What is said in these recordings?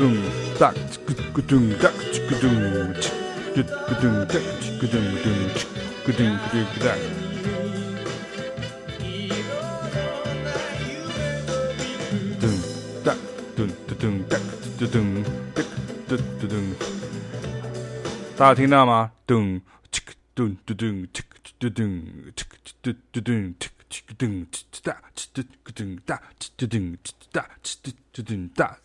咚哒咕咚哒咕咚叽咕咚哒咕咚咚咕咚咕咚哒。咚哒咚咚咚哒咚咚哒咚咚咚。大家听到吗？咚叽咚咚咚叽咚咚叽咚咚咚叽咚叽哒叽咚咚哒叽咚叽哒叽咚咚哒。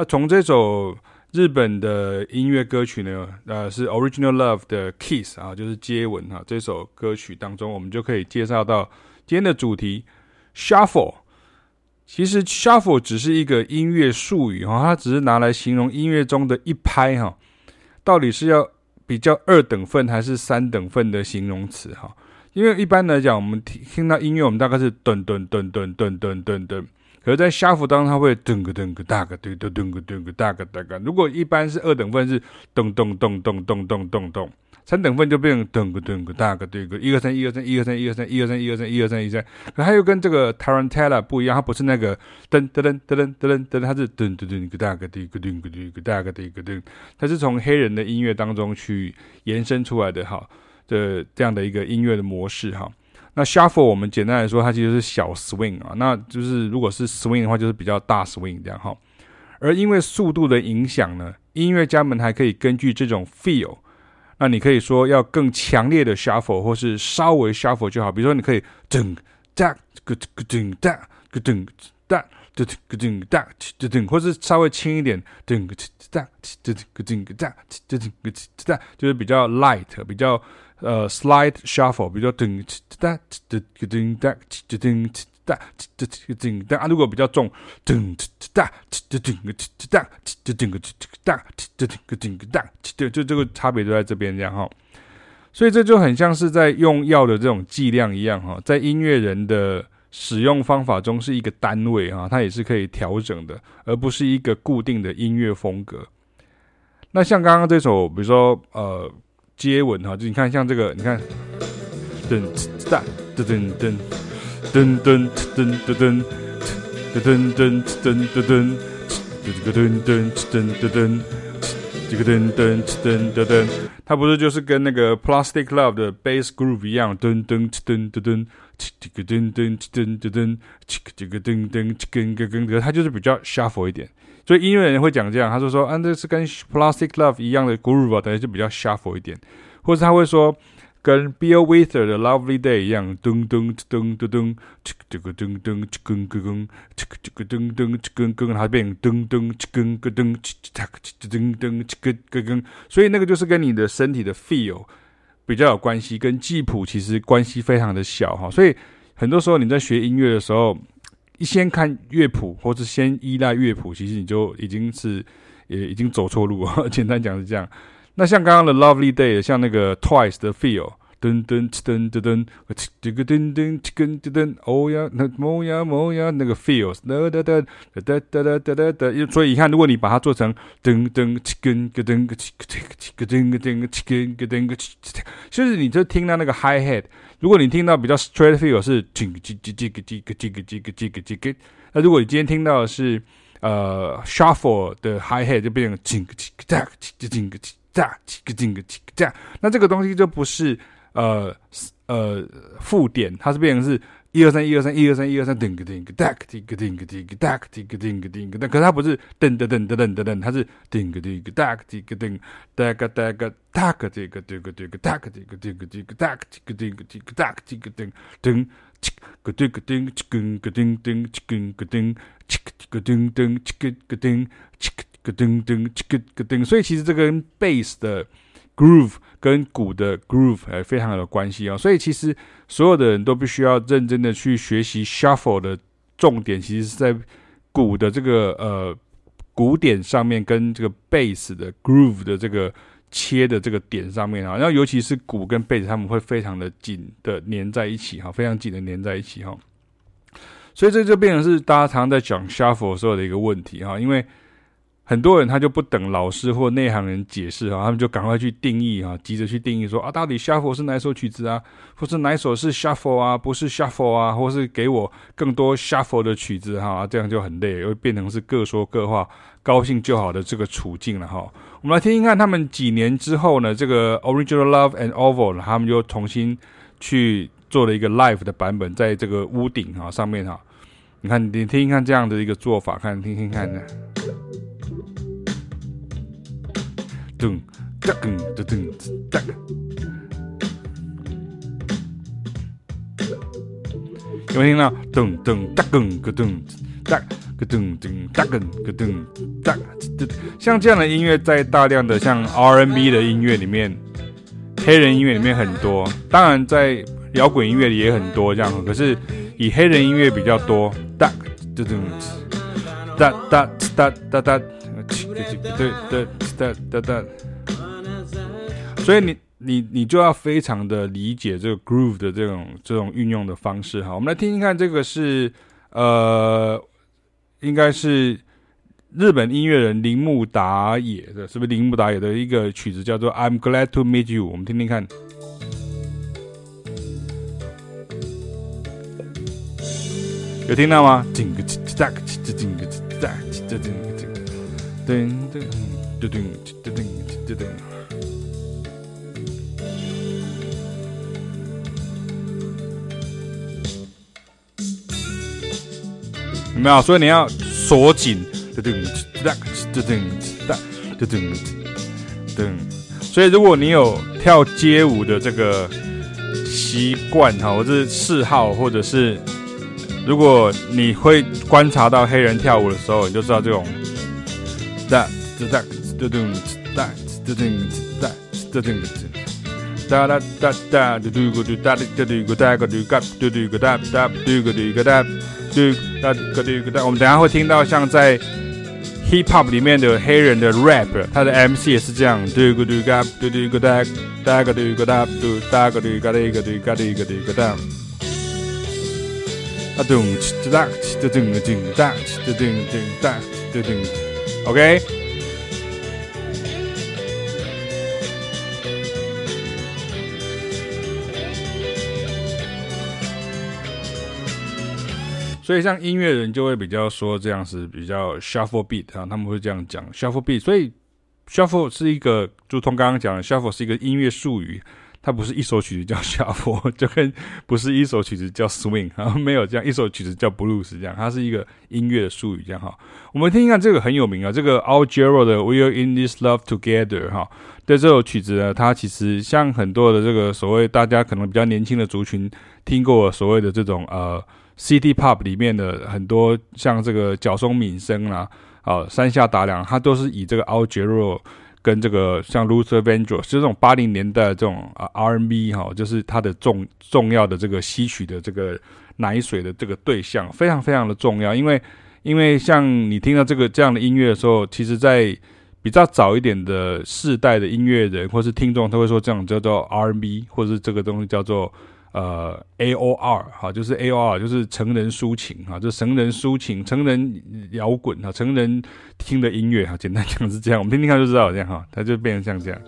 那从这首日本的音乐歌曲呢，呃，是 Original Love 的 Kiss 啊，就是接吻哈。这首歌曲当中，我们就可以介绍到今天的主题 Shuffle。其实 Shuffle 只是一个音乐术语哈，它只是拿来形容音乐中的一拍哈。到底是要比较二等份还是三等份的形容词哈？因为一般来讲，我们听听到音乐，我们大概是噔噔噔噔噔噔噔噔。可是，在 shuffle 当中，它会噔个噔个大个噔噔噔个噔个大个大个。如果一般是二等份是咚咚咚咚咚咚咚咚，三等份就变成噔个噔个大个噔个一二三一二三一二三一二三一二三一二三一二三一三。可它又跟这个 tarantella 不一样，它不是那个噔噔噔噔噔噔噔，它是噔噔噔个大个对个噔个噔个大个对个噔。它是从黑人的音乐当中去延伸出来的哈的这样的一个音乐的模式哈。那 shuffle 我们简单来说，它其实是小 swing 啊，那就是如果是 swing 的话，就是比较大 swing 这样哈。而因为速度的影响呢，音乐家们还可以根据这种 feel，那你可以说要更强烈的 shuffle，或是稍微 shuffle 就好。比如说，你可以噔哒咯噔哒咯噔哒咯噔哒咯噔，或是稍微轻一点噔哒哒咯噔哒咯噔哒，就是比较 light，比较。呃，slide shuffle，比如说噔哒哒哒噔哒哒噔哒哒哒噔哒，如果比较重，噔哒哒哒噔哒哒哒噔哒哒噔噔哒，对，就这个差别就在这边这样哈。所以这就很像是在用药的这种剂量一样哈，在音乐人的使用方法中是一个单位哈，它也是可以调整的，而不是一个固定的音乐风格。那像刚刚这首，比如说呃。接吻哈，就你看像这个，你看，噔哒噔噔噔噔噔噔噔噔噔噔噔噔噔噔噔，噔噔噔噔噔噔噔，噔噔噔噔噔噔噔，它不是就是跟那个 Plastic Love 的 Bass Groove 一样，噔噔噔噔噔，这个噔噔噔噔噔，这个噔噔噔噔噔，它就是比较 Shuffle 一点。所以音乐人会讲这样，他就说：“啊，这是跟 Plastic Love 一样的 groove，等于就比较 shuffle 一点。”或者他会说：“跟 Bill Withers 的 Lovely Day 一样，噔噔噔噔噔，这个噔噔这个咯咯，这个这个噔噔这个咯，它变成噔噔这个咯噔，这个噔噔这个咯咯。所以那个就是跟你的身体的 feel 比较有关系，跟记谱其实关系非常的小哈。所以很多时候你在学音乐的时候。”一先看乐谱，或者先依赖乐谱，其实你就已经是也已经走错路了。简单讲是这样。那像刚刚的 Lovely Day，像那个 Twice 的 Feel，噔噔噔噔噔，这个噔噔噔噔噔噔噔，哦呀，那么呀么呀，那个 Feels，哒哒哒哒哒哒哒哒哒哒。所以你看，如果你把它做成噔噔噔噔噔噔噔噔噔噔噔，就是你就听到那个 hi head。如果你听到比较 straight feel 是这个这个这个这个这个这个这个这个，那如果你今天听到的是呃 shuffle 的 hi hat 就变成这个这个这个这个这个这个这个这个，那这个东西就不是呃呃附点它是变成是一二三一二三一二三一二三叮个叮个哒个叮个叮个叮个哒个叮个叮个叮个叮个哒可是它不是噔噔噔噔噔噔叮它是叮个叮个哒个叮个叮哒个哒个叮个叮个叮个哒个叮个叮个哒个叮个叮个哒个叮个叮个叮个叮叮个叮个叮个叮个叮个叮个叮个叮个叮个叮个叮个叮所以其实这个贝斯的 Groove 跟鼓的 groove 还非常有关系哦，所以其实所有的人都必须要认真的去学习 shuffle 的重点，其实是在鼓的这个呃鼓点上面，跟这个 bass 的 groove 的这个切的这个点上面啊，然后尤其是鼓跟 bass 他们会非常的紧的粘在一起哈，非常紧的粘在一起哈，所以这就变成是大家常常在讲 shuffle 时候的一个问题哈，因为。很多人他就不等老师或内行人解释哈，他们就赶快去定义哈，急着去定义说啊，到底 shuffle 是哪首曲子啊，或是哪首是 shuffle 啊，不是 shuffle 啊，或是给我更多 shuffle 的曲子哈，这样就很累，又变成是各说各话，高兴就好的这个处境了哈。我们来听听看，他们几年之后呢，这个 Original Love and Oval 他们又重新去做了一个 live 的版本，在这个屋顶哈上面哈，你看你听听看这样的一个做法，看听听看呢。噔噔噔噔噔。有没有听到？噔噔噔噔。像这样的音乐，在大量的像 R&B 的音乐里面，黑人音乐里面很多。当然，在摇滚音乐里也很多这样，可是以黑人音乐比较多。哒哒哒哒哒哒哒哒，所以你你你就要非常的理解这个 groove 的这种这种运用的方式哈。我们来听听看，这个是呃，应该是日本音乐人铃木达也的，是不是铃木达也的一个曲子叫做 I'm Glad to Meet You？我们听听看，有听到吗？噔噔有没有？所以你要锁紧，噔噔噔噔噔噔。所以如果你有跳街舞的这个习惯哈，或者是嗜好，或者是如果你会观察到黑人跳舞的时候，你就知道这种。哒哒哒哒哒哒嘟嘟咕嘟哒哩嘟嘟咕哒个嘟嘎嘟嘟咕哒哒嘟咕嘟咕哒嘟哒个嘟咕哒。我们等下会听到像在 hip hop 里面的黑人的 rap，他的 MC 也是这样嘟咕嘟嘎嘟嘟咕哒哒个嘟咕哒嘟哒个嘟嘎哩个嘟嘎哩个嘟个哒。啊咚，哒哒哒哒哒哒哒哒哒哒哒。OK。所以像音乐人就会比较说这样是比较 shuffle beat 啊，他们会这样讲 shuffle beat。所以 shuffle 是一个，就从刚刚讲的 shuffle 是一个音乐术语。它不是一首曲子叫 shuffle，就跟不是一首曲子叫 swing，啊没有这样一首曲子叫 blues 这样，它是一个音乐的术语这样哈。我们听一看这个很有名啊，这个 Al Jarreau 的 We Are in this love together 哈。对这首曲子呢，它其实像很多的这个所谓大家可能比较年轻的族群听过所谓的这种呃 City Pop 里面的很多像这个角松敏生啦，啊山下达郎，它都是以这个 Al Jarreau 跟这个像 Luther Vandross，就是这种八零年代这种啊 R&B 哈，就是它的重重要的这个吸取的这个奶水的这个对象，非常非常的重要。因为因为像你听到这个这样的音乐的时候，其实在比较早一点的世代的音乐人或是听众，都会说这种叫做 R&B，或是这个东西叫做。呃，AOR 哈，就是 AOR 就是成人抒情哈，就是成人抒情，成人摇滚哈，成人听的音乐哈，简单讲是这样，我们听听看就知道这样哈，它就变成像这样。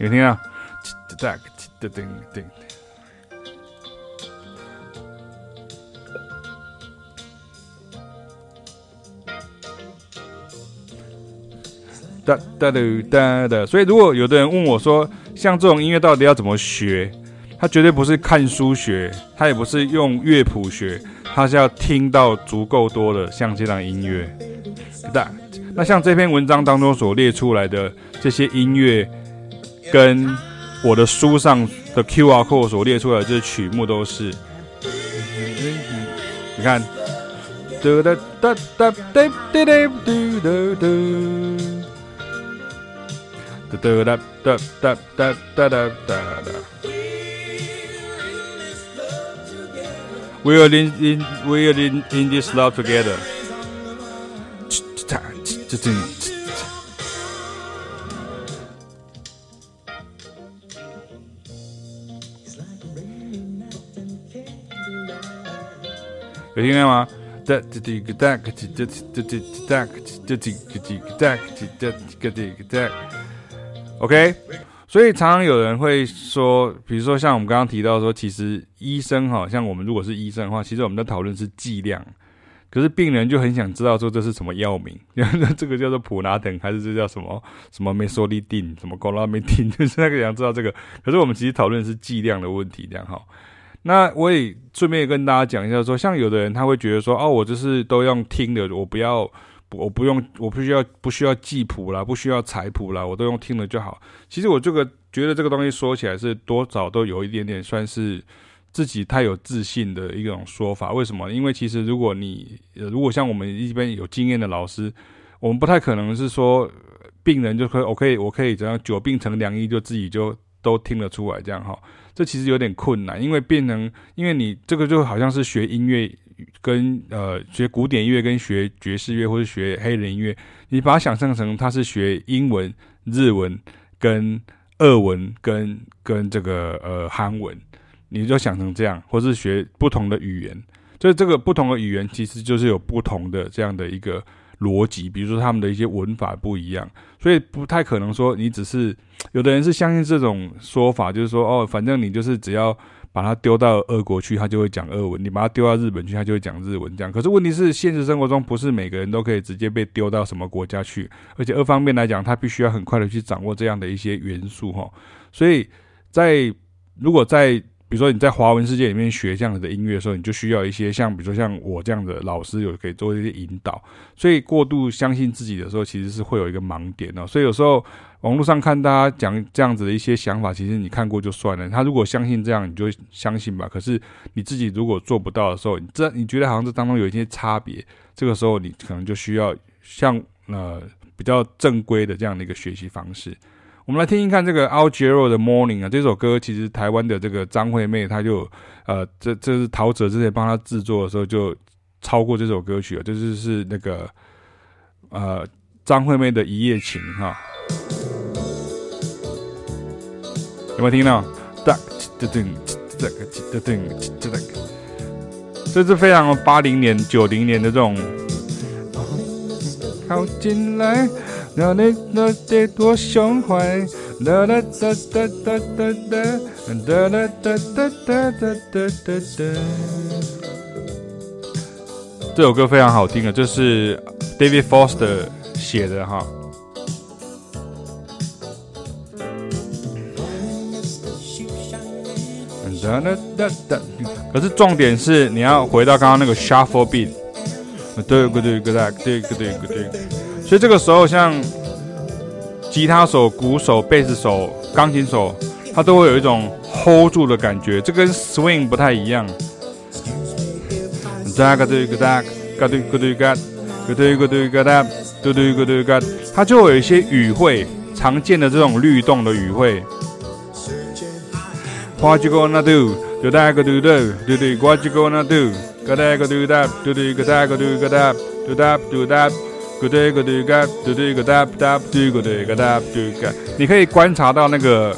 你听啊，哒哒哒哒哒，所以如果有的人问我说，像这种音乐到底要怎么学？他绝对不是看书学，他也不是用乐谱学，他是要听到足够多的像这样音乐。那那像这篇文章当中所列出来的这些音乐，跟我的书上的 Q R code 所列出来的这些曲目都是。你看，哒哒哒哒哒哒哒哒。We are in in we are in in this love together。有听见吗？ 哒哒哒个哒个哒哒哒哒哒哒哒个哒个哒哒个哒个哒。OK， 所以常常有人会说，比如说像我们刚刚提到说，其实医生哈，像我们如果是医生的话，其实我们在讨论是剂量。可是病人就很想知道说，这是什么药名，这个叫做普拿疼还是这叫什么什么美索利定什么高拉美定，就是那个想知道这个。可是我们其实讨论是剂量的问题，这样哈。那我也顺便跟大家讲一下说，像有的人他会觉得说，哦，我就是都用听的，我不要，我不用，我不需要不需要记谱啦，不需要采谱啦，我都用听了就好。其实我这个觉得这个东西说起来是多少都有一点点算是。自己太有自信的一种说法，为什么？因为其实如果你，如果像我们一般有经验的老师，我们不太可能是说病人就可以，我可以，我可以怎样久病成良医，就自己就都听得出来这样哈。这其实有点困难，因为变成，因为你这个就好像是学音乐跟呃学古典音乐跟学爵士乐或者学黑人音乐，你把它想象成它是学英文、日文跟俄文跟跟这个呃韩文。你就想成这样，或是学不同的语言，所以这个不同的语言其实就是有不同的这样的一个逻辑，比如说他们的一些文法不一样，所以不太可能说你只是有的人是相信这种说法，就是说哦，反正你就是只要把它丢到俄国去，他就会讲俄文；你把它丢到日本去，他就会讲日文。这样，可是问题是现实生活中不是每个人都可以直接被丢到什么国家去，而且二方面来讲，他必须要很快的去掌握这样的一些元素哈。所以在如果在比如说你在华文世界里面学这样子的音乐的时候，你就需要一些像，比如说像我这样的老师有可以做一些引导。所以过度相信自己的时候，其实是会有一个盲点哦。所以有时候网络上看大家讲这样子的一些想法，其实你看过就算了。他如果相信这样，你就相信吧。可是你自己如果做不到的时候，你这你觉得好像这当中有一些差别，这个时候你可能就需要像呃比较正规的这样的一个学习方式。我们来听听看这个 Al Jero 的 Morning 啊，这首歌其实台湾的这个张惠妹，她就呃，这这是陶喆之前帮她制作的时候就超过这首歌曲了，这就是那个呃张惠妹的一夜情哈，有没有听到？哒哒哒哒哒哒哒哒，这是非常八零年、九零年的这种靠近来。那你那得多胸怀，哒哒哒哒哒哒哒，哒哒哒哒哒哒哒哒哒。这首歌非常好听啊，这是 David Foster 写的哈。可是重点是你要回到刚刚那个 shuffle beat，对对对对对对对，所以这个时候像吉他手、鼓手、贝斯手、钢琴手，他都会有一种 hold 住的感觉，这跟 swing 不太一样。哒嘎对嘎哒嘎对嘎对嘎，嘎对嘎对嘎哒，嘟对嘎对嘎，它就有一些语汇，常见的这种律动的语汇。What you gonna do? Do that go do do do do what you gonna do? Go that go do that do do go that go do go that do that do that go do go do go do do go that that do go do go that do go。你可以观察到那个，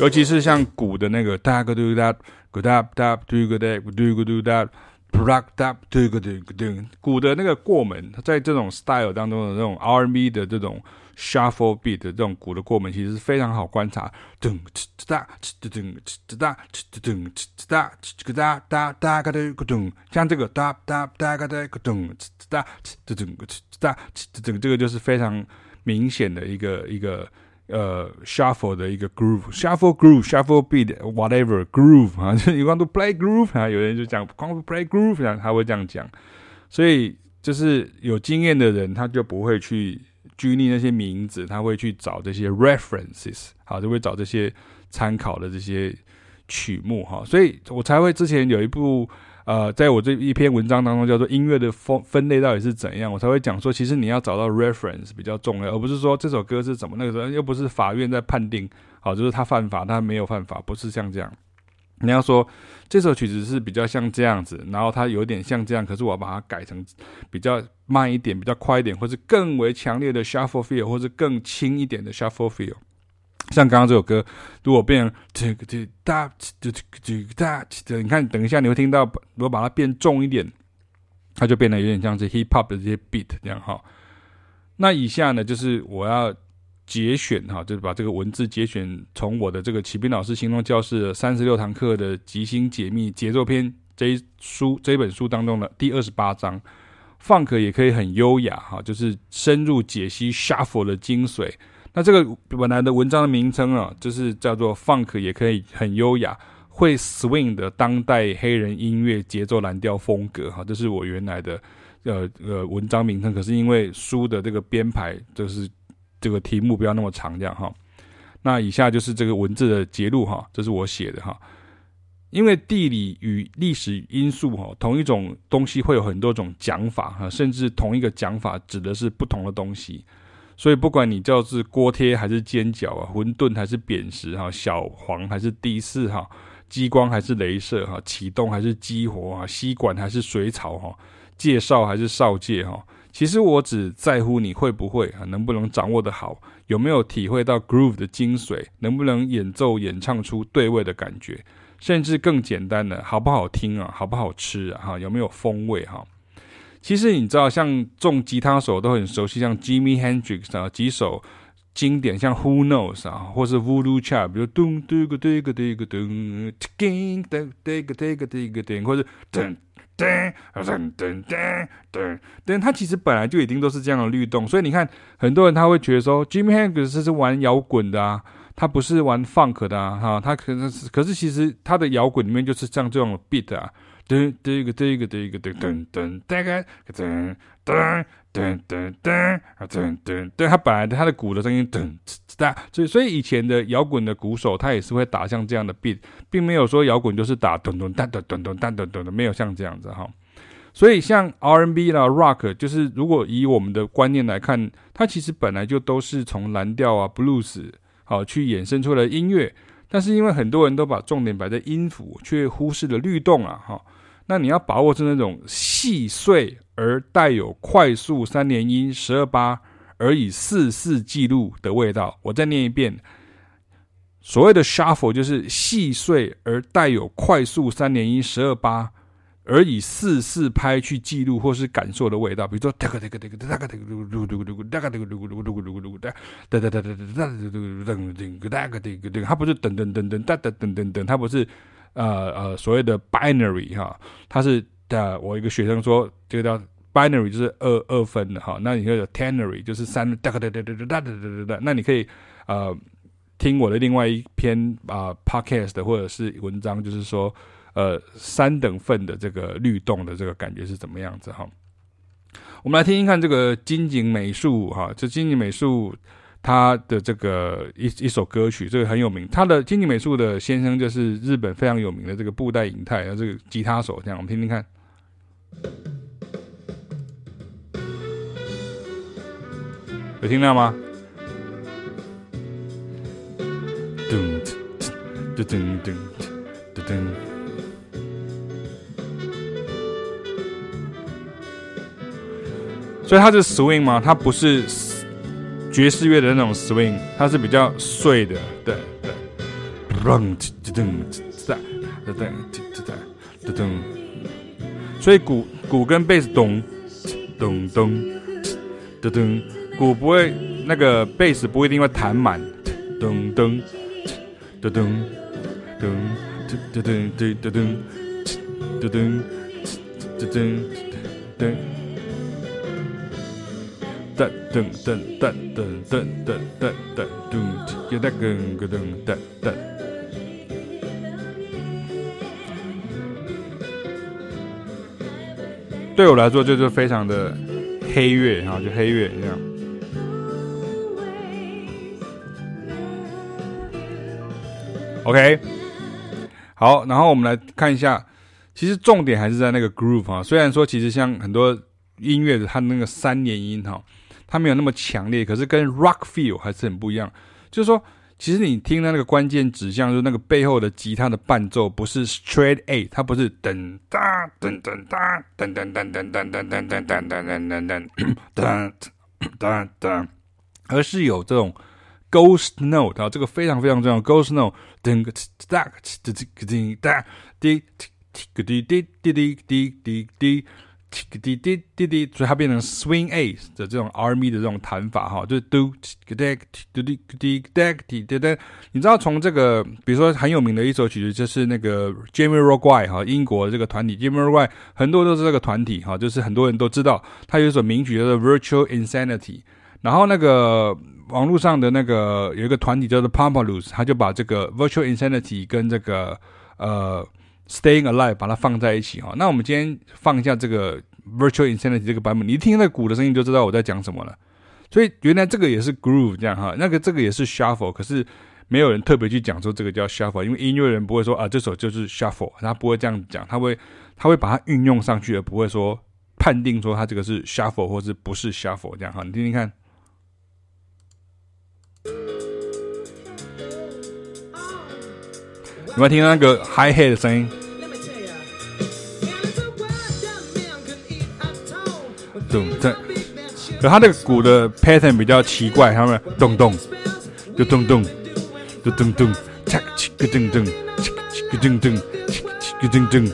尤其是像鼓的那个，da go do that go that that do go that do go do that rock that do go do go do。鼓的那个过门，在这种 style 当中的这种 R&B 的这种。Shuffle beat 的这种鼓的过门，其实是非常好观察。噔哧哒哧噔哧哒哧噔哧哒哧哒哒哒个哒个噔，像这个哒哒哒个哒个噔哧哒哧噔个哧。这这这个就是非常明显的一个一个呃 shuffle 的一个 groove，shuffle groove，shuffle beat，whatever groove 啊，就 you want to play groove 啊，有人就讲 want to play groove，然后他会这样讲，所以就是有经验的人，他就不会去拘泥那些名字，他会去找这些 references，好，就会找这些参考的这些曲目哈，所以我才会之前有一部。呃，在我这一篇文章当中，叫做音乐的分分类到底是怎样，我才会讲说，其实你要找到 reference 比较重要，而不是说这首歌是怎么那个时候又不是法院在判定，好，就是他犯法，他没有犯法，不是像这样。你要说这首曲子是比较像这样子，然后它有点像这样，可是我把它改成比较慢一点、比较快一点，或是更为强烈的 shuffle feel，或是更轻一点的 shuffle feel。像刚刚这首歌，如果变这个这哒这这个哒这个，你看等一下你会听到，如果把它变重一点，它就变得有点像是 hip hop 的这些 beat 这样哈。那以下呢，就是我要节选哈，就是把这个文字节选从我的这个启斌老师行动教室三十六堂课的即兴解密节奏篇这一书这一本书当中的第二十八章。Funk 也可以很优雅哈，就是深入解析 Shuffle 的精髓。那这个本来的文章的名称啊，就是叫做 Funk 也可以很优雅，会 Swing 的当代黑人音乐节奏蓝调风格哈，这是我原来的呃呃文章名称。可是因为书的这个编排，就是这个题目不要那么长这样哈。那以下就是这个文字的节录哈，这是我写的哈。因为地理与历史因素，哈，同一种东西会有很多种讲法，哈，甚至同一个讲法指的是不同的东西。所以不管你叫是锅贴还是煎饺啊，馄饨还是扁食，哈，小黄还是第四，哈，激光还是镭射，哈，启动还是激活，哈，吸管还是水草，哈，介绍还是少介，哈，其实我只在乎你会不会啊，能不能掌握得好，有没有体会到 groove 的精髓，能不能演奏演唱出对位的感觉。甚至更简单的，好不好听啊？好不好吃啊？哈，有没有风味哈？其实你知道，像重吉他手都很熟悉，像 Jimi Hendrix 啊，几首经典，像 Who Knows 啊，或是 Voodoo Child，比如咚嘟个嘟个嘟个咚，叮噔噔个噔个噔个噔，或者噔噔噔噔噔噔噔，它其实本来就已经都是这样的律动，所以你看，很多人他会觉得说，Jimi Hendrix 是玩摇滚的啊。他不是玩 funk 的啊，哈，他可能是，可是其实他的摇滚里面就是像这种 beat 啊，噔噔个噔个噔个噔噔噔，大概噔噔噔噔噔啊噔噔，对，他本来他的鼓的声音噔哒，所以所以以前的摇滚的鼓手他也是会打像这样的 beat，并没有说摇滚就是打咚咚哒哒咚咚哒哒咚的，没有像这样子哈。所以像 R&B 啦 Rock，就是如果以我们的观念来看，它其实本来就都是从蓝调啊 Blues。好，去衍生出来的音乐，但是因为很多人都把重点摆在音符，却忽视了律动啊，哈。那你要把握住那种细碎而带有快速三连音十二八，而以四四记录的味道。我再念一遍，所谓的 shuffle 就是细碎而带有快速三连音十二八。而以四四拍去记录或是感受的味道，比如说哒个哒个哒个哒个哒个噜噜噜噜哒个哒个噜噜噜噜噜噜噜哒哒哒哒哒哒哒哒哒噔噔个哒个哒个哒，它不是噔噔噔噔哒哒噔噔噔，它不是呃呃所谓的 binary 哈，它是的。我一个学生说这个叫 binary 就是二二分的哈，那你就有 ternary 就是三哒哒哒哒哒哒哒哒哒，那你可以呃听我的另外一篇啊 podcast 或者是文章，就是说。呃，三等份的这个律动的这个感觉是怎么样子哈？我们来听听看这个金井美术哈，这金井美术他的这个一一首歌曲，这个很有名。他的经济美术的先生就是日本非常有名的这个布袋影太，啊，这个吉他手，这样我们听听看，有听到吗？噔噔噔噔噔噔。所以它是 swing 吗？它不是爵士乐的那种 swing，它是比较碎的，对对。噔噔噔噔噔噔噔，所以鼓鼓跟贝斯咚咚咚噔噔，鼓不会那个贝斯不一定会弹满，咚咚噔噔噔噔噔噔噔噔噔噔噔噔噔。噔噔噔噔噔噔噔噔噔噔噔噔噔噔噔噔噔对我来说就是非常的黑月哈，就黑月这样。OK，好，然后我们来看一下，其实重点还是在那个 groove 哈。虽然说其实像很多音乐的它那个三连音哈，它没有那么强烈，可是跟 rock feel 还是很不一样。就是说。其实你听到那个关键指向，就是那个背后的吉他的伴奏，不是 straight eight，它不是噔哒噔噔哒噔噔噔噔噔噔噔噔噔噔噔噔噔噔，而是有这种 ghost note 啊，这个非常非常重要，ghost note 噔个哒个哒个哒哒滴滴滴滴滴滴滴滴滴。滴滴滴滴，所以它变成 swing A 的这种 R&B 的这种弹法哈，就是 do 滴滴滴滴滴滴滴滴。你知道从这个，比如说很有名的一首曲子，就是那个 Jamiroquai 哈，英国这个团体 Jamie r o g u i 很多都是这个团体哈，就是很多人都知道，他有一首名曲叫做 Virtual Insanity。然后那个网络上的那个有一个团体叫做 Pampaluz，他就把这个 Virtual Insanity 跟这个呃。Staying Alive，把它放在一起哈。那我们今天放一下这个 Virtual Insanity 这个版本，你一听那鼓的声音就知道我在讲什么了。所以原来这个也是 Groove 这样哈，那个这个也是 Shuffle，可是没有人特别去讲说这个叫 Shuffle，因为音乐人不会说啊这首就是 Shuffle，他不会这样讲，他会他会把它运用上去，而不会说判定说他这个是 Shuffle 或是不是 Shuffle 这样哈。你听听看。有没有听到那个 Hi Hat 的声音？咚咚，可他的鼓的 pattern 比较奇怪，他们咚咚，咚咚咚，咚咚咚，嚓嚓个咚咚，嚓嚓个咚咚，嚓嚓个咚咚，嚓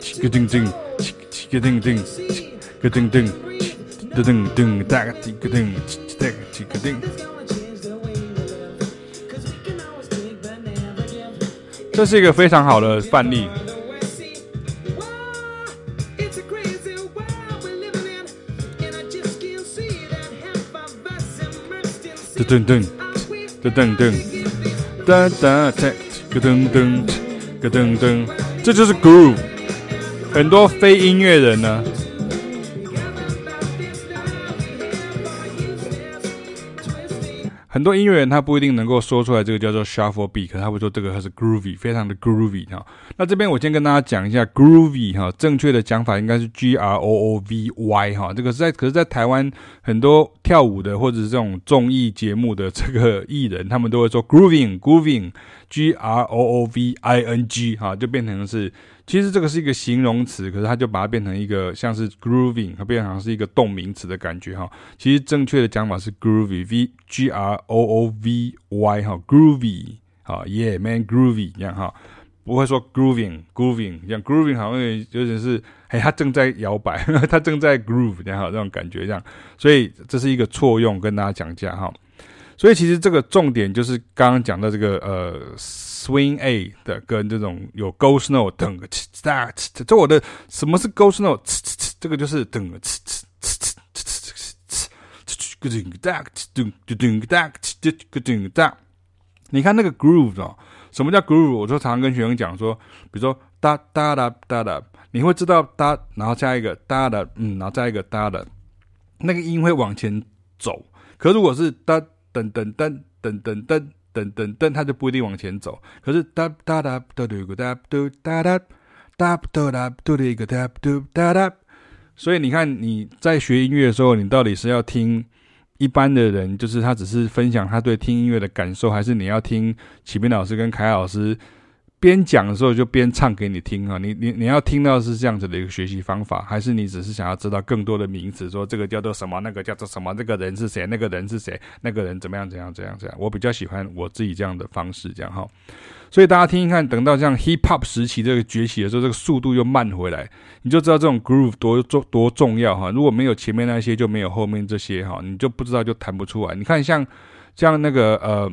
嚓个咚咚，嚓嚓个咚咚，嚓个咚咚，咚咚咚，哒个滴个咚，哒个滴个咚。这是一个非常好的范例。噔噔噔噔噔噔哒哒哒噔噔噔噔噔，这就是 groove。很多非音乐人呢。很多音乐人他不一定能够说出来这个叫做 shuffle beat，可他会说这个它是 groovy，非常的 groovy 哈。那这边我先跟大家讲一下 groovy 哈，正确的讲法应该是 g r o o v y 哈。这个是在可是，在台湾很多跳舞的或者是这种综艺节目的这个艺人，他们都会说 grooving，grooving，g r o o v i n g 哈，就变成是。其实这个是一个形容词，可是他就把它变成一个像是 grooving，它变成是一个动名词的感觉哈。其实正确的讲法是 groovy，v g r o o v y 哈，groovy 好，yeah man groovy 这样哈，不会说 grooving，grooving 像 grooving 好像有点是，哎，他正在摇摆，他正在 groove 这样哈，这种感觉这样，所以这是一个错用，跟大家讲一下哈。所以其实这个重点就是刚刚讲的这个呃。swing a 的跟这种有 ghost note 等 that，这我的什么是 ghost note？这个就是等。你看那个 groove 哦，什么叫 groove？我就常常跟学生讲说，比如说哒哒哒哒哒，你会知道哒，然后加一个哒的，嗯，然后加一个哒的，那个音会往前走。可如果是哒噔噔噔噔噔噔。等等但他就不一定往前走。可是哒哒哒嘟嘟哒嘟哒哒哒嘟哒嘟一个哒哒。所以你看你在学音乐的时候你到底是要听一般的人就是他只是分享他对听音乐的感受还是你要听启明老师跟凯老师边讲的时候就边唱给你听啊！你你你要听到是这样子的一个学习方法，还是你只是想要知道更多的名词？说这个叫做什么，那个叫做什么？这个人是谁？那个人是谁？那个人怎么样？怎样？怎样？怎样？我比较喜欢我自己这样的方式，这样哈。所以大家听一看，等到像 hip hop 时期这个崛起的时候，这个速度又慢回来，你就知道这种 groove 多重多重要哈。如果没有前面那些，就没有后面这些哈，你就不知道就弹不出来。你看像像那个呃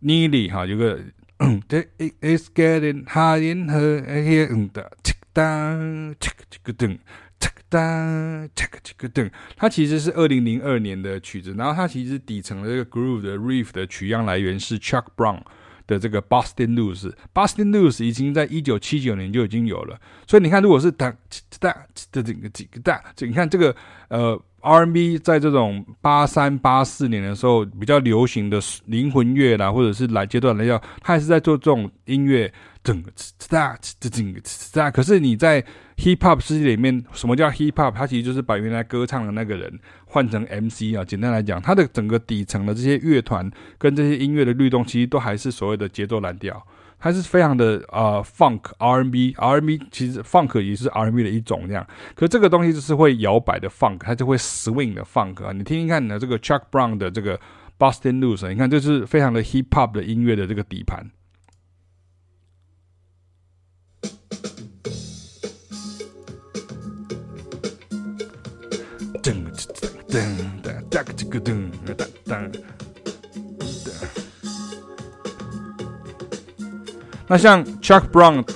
Neely 哈，有个。嗯，The is getting hot in her here，嗯的，切当切切个噔，切当切切个噔。它其实是二零零二年的曲子，然后它其实底层的这个 groove 的 riff 的取样来源是 Chuck Brown 的这个 Boston Blues。Boston Blues 已经在一九七九年就已经有了，所以你看，如果是当切当的这个几个大，这你看这个呃。R&B 在这种八三八四年的时候比较流行的灵魂乐啦，或者是来阶段来讲，他还是在做这种音乐，整个呲呲呲呲可是你在 hip hop 世界里面，什么叫 hip hop？它其实就是把原来歌唱的那个人换成 MC 啊。简单来讲，它的整个底层的这些乐团跟这些音乐的律动，其实都还是所谓的节奏蓝调。它是非常的呃，funk R&B，R&B 其实 Funk 也是 R&B 的一种，这样，可这个东西就是会摇摆的 Funk，它就会 swing 的 Funk 啊，你听听看你的这个 Chuck Brown 的这个 Boston Loos 你看，这是非常的 Hip Hop 的音乐的这个底盘。那像 Chuck Brown，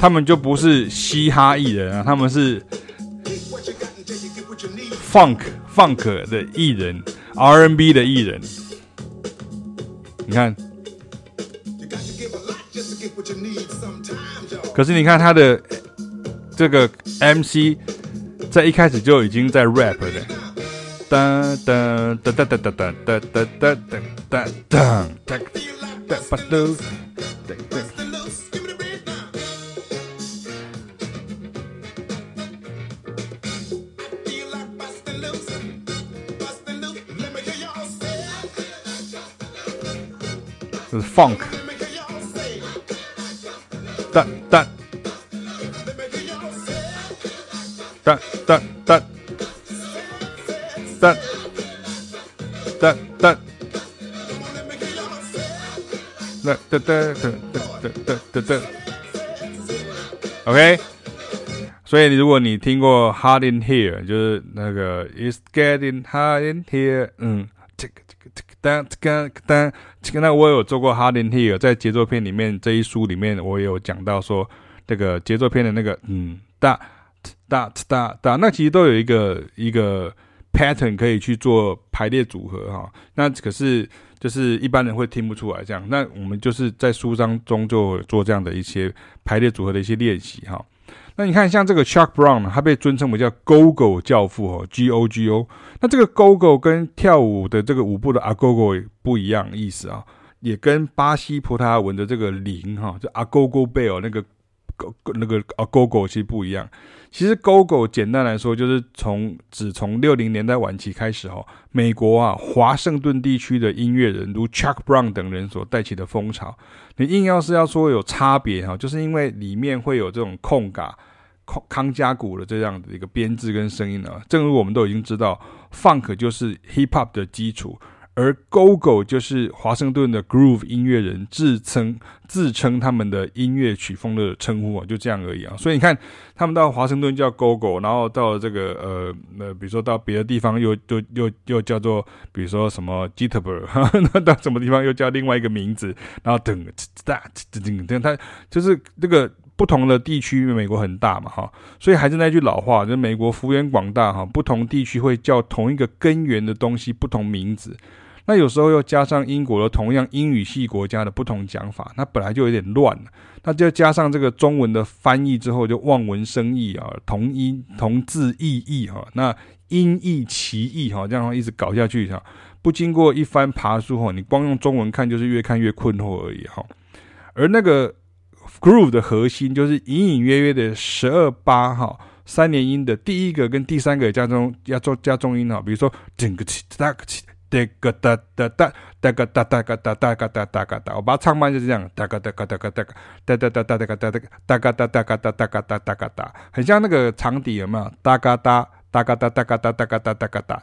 他们就不是嘻哈艺人啊，他们是 Funk Funk 的艺人，R&B 的艺人。你看，可是你看他的这个 MC，在一开始就已经在 rap 了。哒哒哒哒哒哒哒哒哒哒哒哒哒哒哒。funk. That that that that that that that that OK，所以如果你听过 Hard in Here，就是那个 It's getting hard in here，嗯，当当当。那我有做过 Hot in Here，在节奏片里面这一书里面，我有讲到说，这个节奏片的那个嗯哒哒哒哒，那其实都有一个一个 pattern 可以去做排列组合哈。那可是就是一般人会听不出来这样。那我们就是在书章中就做这样的一些排列组合的一些练习哈。那你看，像这个 Chuck Brown，呢他被尊称为叫 Go-Go 教父哦，G O G O。那这个 Go-Go 跟跳舞的这个舞步的 Agogo 不一样意思啊，也跟巴西葡萄牙文的这个铃哈，就 Agogo Bell 那个那个啊，Go Go 其实不一样。其实 Go-Go 简单来说，就是从只从六零年代晚期开始哈，美国啊华盛顿地区的音乐人如 Chuck Brown 等人所带起的风潮。你硬要是要说有差别哈，就是因为里面会有这种空嘎。康加鼓的这样的一个编制跟声音呢，正如我们都已经知道，Funk 就是 Hip Hop 的基础，而 Go Go 就是华盛顿的 Groove 音乐人自称自称他们的音乐曲风的称呼啊，就这样而已啊。所以你看，他们到华盛顿叫 Go Go，然后到这个呃呃，比如说到别的地方又又又又叫做，比如说什么 Jitterbug，那到什么地方又叫另外一个名字，然后等哒噔噔，它就是这个。不同的地区，因为美国很大嘛，哈，所以还是那句老话，就美国幅员广大，哈，不同地区会叫同一个根源的东西不同名字，那有时候又加上英国的同样英语系国家的不同讲法，那本来就有点乱了，那就加上这个中文的翻译之后，就望文生义啊，同音同字异义哈，那音译其义哈，这样一直搞下去哈，不经过一番爬梳哈，你光用中文看就是越看越困惑而已哈，而那个。Groove 的核心就是隐隐约约的十二八哈三连音的第一个跟第三个加重要做加重音哈，比如说整个起哒个起哒个哒哒哒哒个哒哒个哒哒个哒哒个哒，我把它唱慢就是这样，哒个哒个哒个哒个哒哒哒哒哒个哒哒哒个哒哒个哒哒个哒哒个哒，很像那个长笛有没有？哒个哒哒个哒哒个哒哒个哒哒个哒。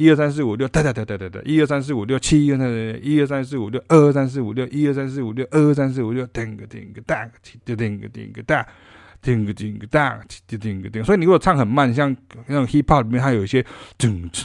一二三四五六，哒哒哒哒哒哒，一二三四五六七，一二三四五六一二三四五六，二二三四五六，一二三四五六，二二三四五六，叮个叮个哒，叮个叮个哒，叮个叮个哒，叮叮个叮。所以你如果唱很慢，像那种 hip hop 里面，它有一些噔噔。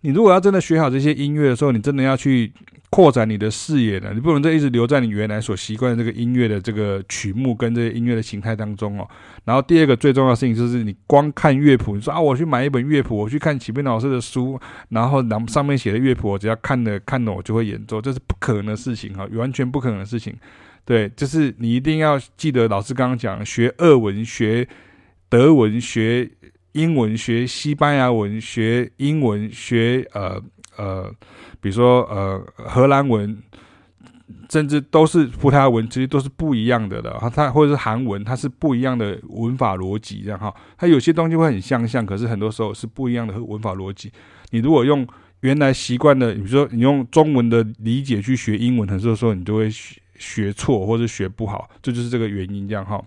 你如果要真的学好这些音乐的时候，你真的要去。扩展你的视野的，你不能再一直留在你原来所习惯的这个音乐的这个曲目跟这些音乐的形态当中哦。然后第二个最重要的事情就是，你光看乐谱，你说啊，我去买一本乐谱，我去看启斌老师的书，然后然上面写的乐谱，我只要看了看了，我就会演奏，这是不可能的事情哈，完全不可能的事情。对，就是你一定要记得老师刚刚讲，学俄文、学德文、学英文、学西班牙文、学英文、学呃呃。比如说，呃，荷兰文，甚至都是葡萄牙文，其实都是不一样的的。它或者是韩文，它是不一样的文法逻辑，这样哈。它有些东西会很相像，可是很多时候是不一样的文法逻辑。你如果用原来习惯的，比如说你用中文的理解去学英文，很多时候你就会学学错或者学不好，这就是这个原因，这样哈。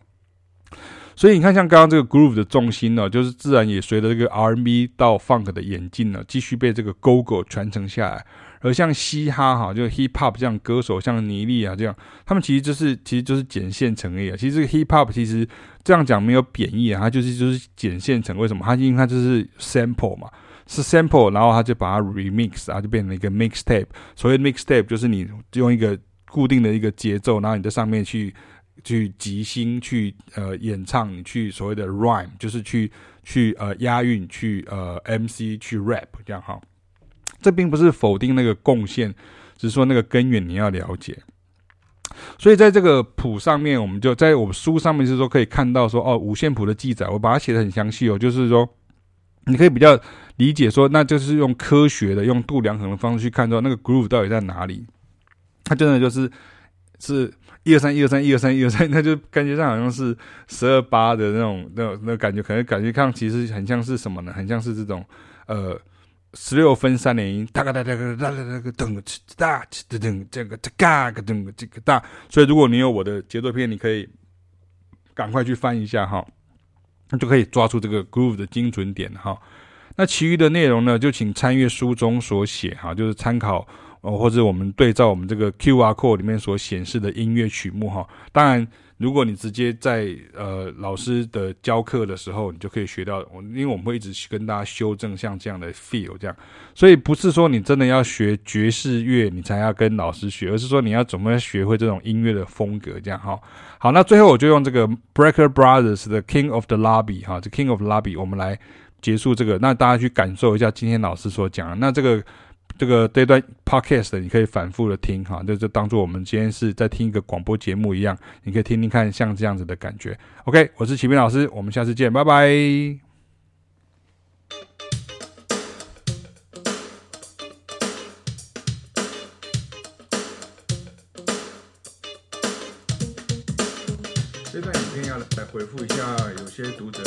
所以你看，像刚刚这个 groove 的重心呢，就是自然也随着这个 R&B 到 funk 的演进呢，继续被这个 Go-Go 传承下来。而像嘻哈哈，就 Hip Hop 这样歌手，像尼利啊这样，他们其实就是其实就是剪线成而已。其实这个 Hip Hop 其实这样讲没有贬义啊，它就是就是剪线成。为什么？它因为它就是 sample 嘛，是 sample，然后它就把它 remix，然后就变成一个 mixtape。所谓 mixtape 就是你用一个固定的一个节奏，然后你在上面去。去即兴去呃演唱，去所谓的 rhyme，就是去去呃押韵，去呃 MC 去 rap 这样哈。这并不是否定那个贡献，只是说那个根源你要了解。所以在这个谱上面，我们就在我们书上面是说可以看到说哦五线谱的记载，我把它写得很详细哦，就是说你可以比较理解说，那就是用科学的、用度量衡的方式去看到那个 groove 到底在哪里。它真的就是是一二三一二三一二三一二三，那就感觉上好像是十二八的那种那那感觉，可能感觉看其实很像是什么呢？很像是这种呃十六分三连音，哒哒哒哒嘎哒哒哒嘎噔哒哒哒噔这个哒嘎个噔这个哒。所以如果你有我的节奏片，你可以赶快去翻一下哈，那就可以抓住这个 groove 的精准点哈。那其余的内容呢，就请参阅书中所写哈，就是参考。哦，或者我们对照我们这个 QR code 里面所显示的音乐曲目哈，当然，如果你直接在呃老师的教课的时候，你就可以学到。我因为我们会一直去跟大家修正像这样的 feel 这样，所以不是说你真的要学爵士乐你才要跟老师学，而是说你要怎么样学会这种音乐的风格这样哈。好，那最后我就用这个 Breaker Brothers 的 King of the Lobby 哈，这 King of the Lobby 我们来结束这个，那大家去感受一下今天老师所讲的那这个。这个这段 podcast 你可以反复的听哈，就就当做我们今天是在听一个广播节目一样，你可以听听看像这样子的感觉。OK，我是启明老师，我们下次见，拜拜。这段影片要来回复一下有些读者。